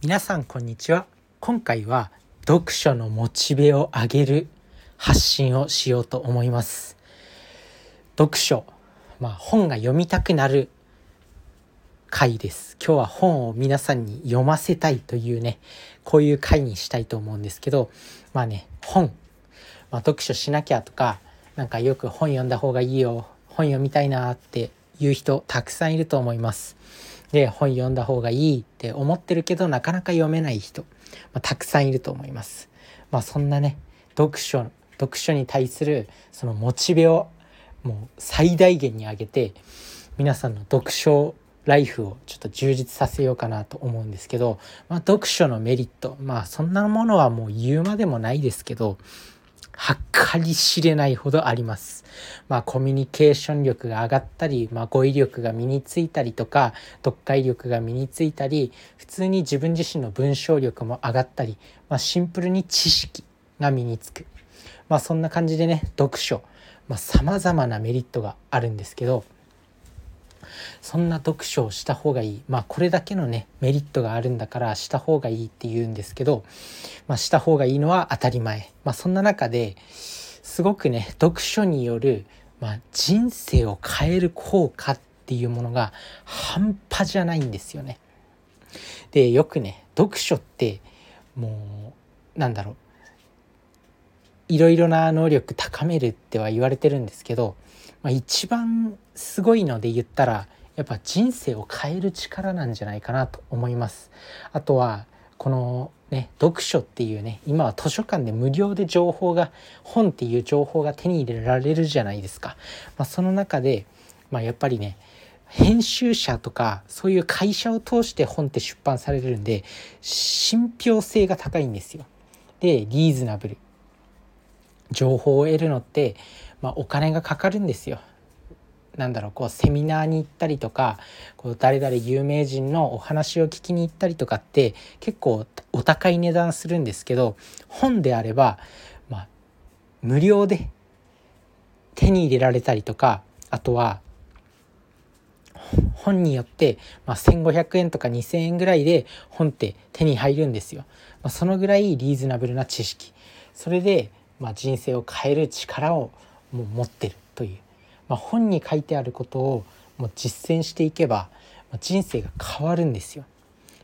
皆さんこんにちは。今回は読書のモチベを上げる発信をしようと思います。読書まあ本が読みたくなる回です。今日は本を皆さんに読ませたいというねこういう回にしたいと思うんですけどまあね本、まあ、読書しなきゃとかなんかよく本読んだ方がいいよ本読みたいなっていう人たくさんいると思います。で本読んだ方がいいって思ってるけどなかなか読めない人、まあ、たくさんいると思います。まあ、そんなね読書読書に対するそのモチベをもう最大限に上げて皆さんの読書ライフをちょっと充実させようかなと思うんですけど、まあ、読書のメリットまあそんなものはもう言うまでもないですけど計り知れないほどあります。まあコミュニケーション力が上がったり、まあ語彙力が身についたりとか、読解力が身についたり、普通に自分自身の文章力も上がったり、まあシンプルに知識が身につく。まあそんな感じでね、読書、まあ様々なメリットがあるんですけど、そんな読書をした方がいいまあこれだけのねメリットがあるんだからした方がいいって言うんですけど、まあ、した方がいいのは当たり前、まあ、そんな中ですごくね読書による、まあ、人生を変える効果っていうものが半端じゃないんですよね。でよくね読書ってもうなんだろういろいろな能力高めるっては言われてるんですけど、まあ、一番すごいので言ったらやっぱ人生を変える力なんじゃないかなと思います。あとはこのね読書っていうね今は図書館で無料で情報が本っていう情報が手に入れられるじゃないですか。まあ、その中で、まあ、やっぱりね編集者とかそういう会社を通して本って出版されるんで信憑性が高いんですよ。でリーズナブル情報を得るのって、まあ、お金がかかるんですよ。なんだろうこうセミナーに行ったりとかこう誰々有名人のお話を聞きに行ったりとかって結構お高い値段するんですけど本であれば、まあ、無料で手に入れられたりとかあとは本によって、まあ、1,500円とか2,000円ぐらいで本って手に入るんですよ。まあ、そのぐらいリーズナブルな知識それでまあ、人生を変える力をもう持ってるという、まあ、本に書いてあることをもう実践していけば人生が変わるんですよ。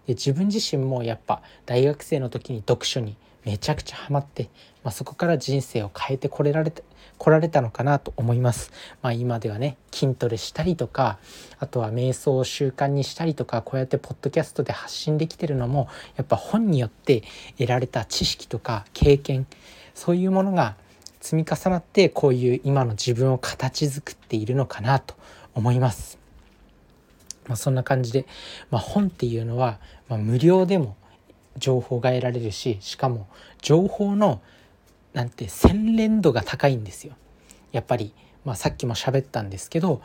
で自分自身もやっぱ大学生の時に読書にめちゃくちゃハマって、まあ、そこから人生を変えてこれられて来られたのかなと思います。まあ、今ではね筋トレしたりとかあとは瞑想を習慣にしたりとかこうやってポッドキャストで発信できてるのもやっぱ本によって得られた知識とか経験そういうものが積み重なってこういう今の自分を形作っているのかなと思います。まあ、そんな感じで、まあ、本っていうのは、まあ、無料でも情報が得られるししかも情報のなんて洗練度が高いんですよ。やっぱり、まあ、さっきも喋ったんですけど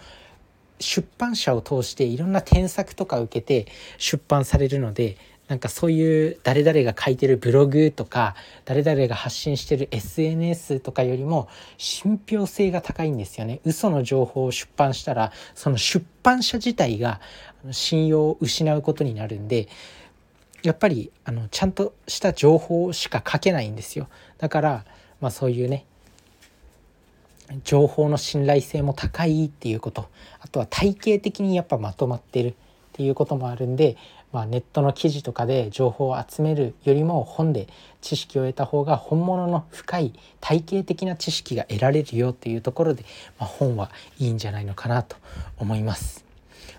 出版社を通していろんな添削とか受けて出版されるのでなんかそういう誰々が書いてるブログとか誰々が発信してる SNS とかよりも信憑性が高いんですよね。嘘の情報を出版したらその出版社自体が信用を失うことになるんでやっぱりあのちゃんとした情報しか書けないんですよ。だからまあそういうね情報の信頼性も高いっていうこと。あとは体系的にやっぱまとまってるっていうこともあるんでまあ、ネットの記事とかで情報を集めるよりも本で知識を得た方が本物の深い体系的な知識が得られるよっていうところで、まあ、本はいいんじゃないのかなと思います。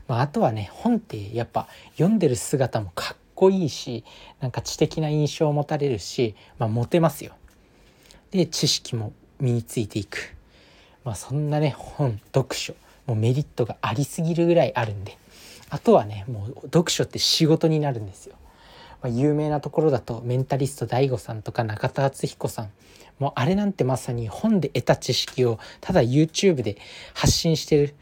まあ、あとはね本ってやっぱ読んでる姿もかっこいいしなんか知的な印象を持たれるし、まあ、モテますよ。で知識も身についていく。まあ、そんなね本読書もうメリットがありすぎるぐらいあるんであとはねもう読書って仕事になるんですよ。まあ、有名なところだとメンタリスト DAIGO さんとか中田敦彦さんもうあれなんてまさに本で得た知識をただ YouTube で発信してる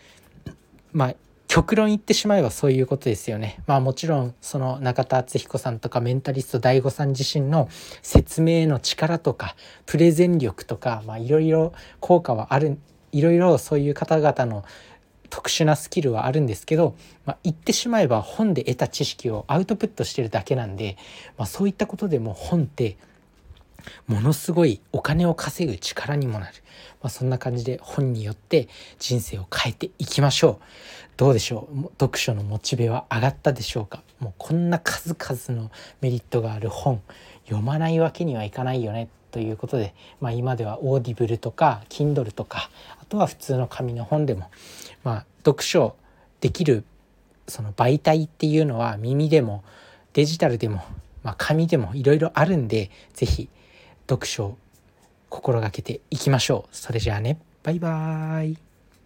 まあ極論言ってしまえばそういうことですよね。まあもちろんその中田敦彦さんとかメンタリスト DAIGO さん自身の説明の力とかプレゼン力とかまあいろいろ効果はあるいろいろそういう方々の特殊なスキルはあるんですけど、まあ、言ってしまえば本で得た知識をアウトプットしてるだけなんで、まあ、そういったことでも本ってものすごいお金を稼ぐ力にもなる、まあ、そんな感じで本によって人生を変えていきましょう。どうでしょう？読書のモチベは上がったでしょうか？もうこんな数々のメリットがある本読まないわけにはいかないよね。ということで、まあ、今では Audible とか Kindle とかあとは普通の紙の本でも、まあ、読書できるその媒体っていうのは耳でもデジタルでも、まあ、紙でもいろいろあるんで是非読書を心がけていきましょう。それじゃあねバイバーイ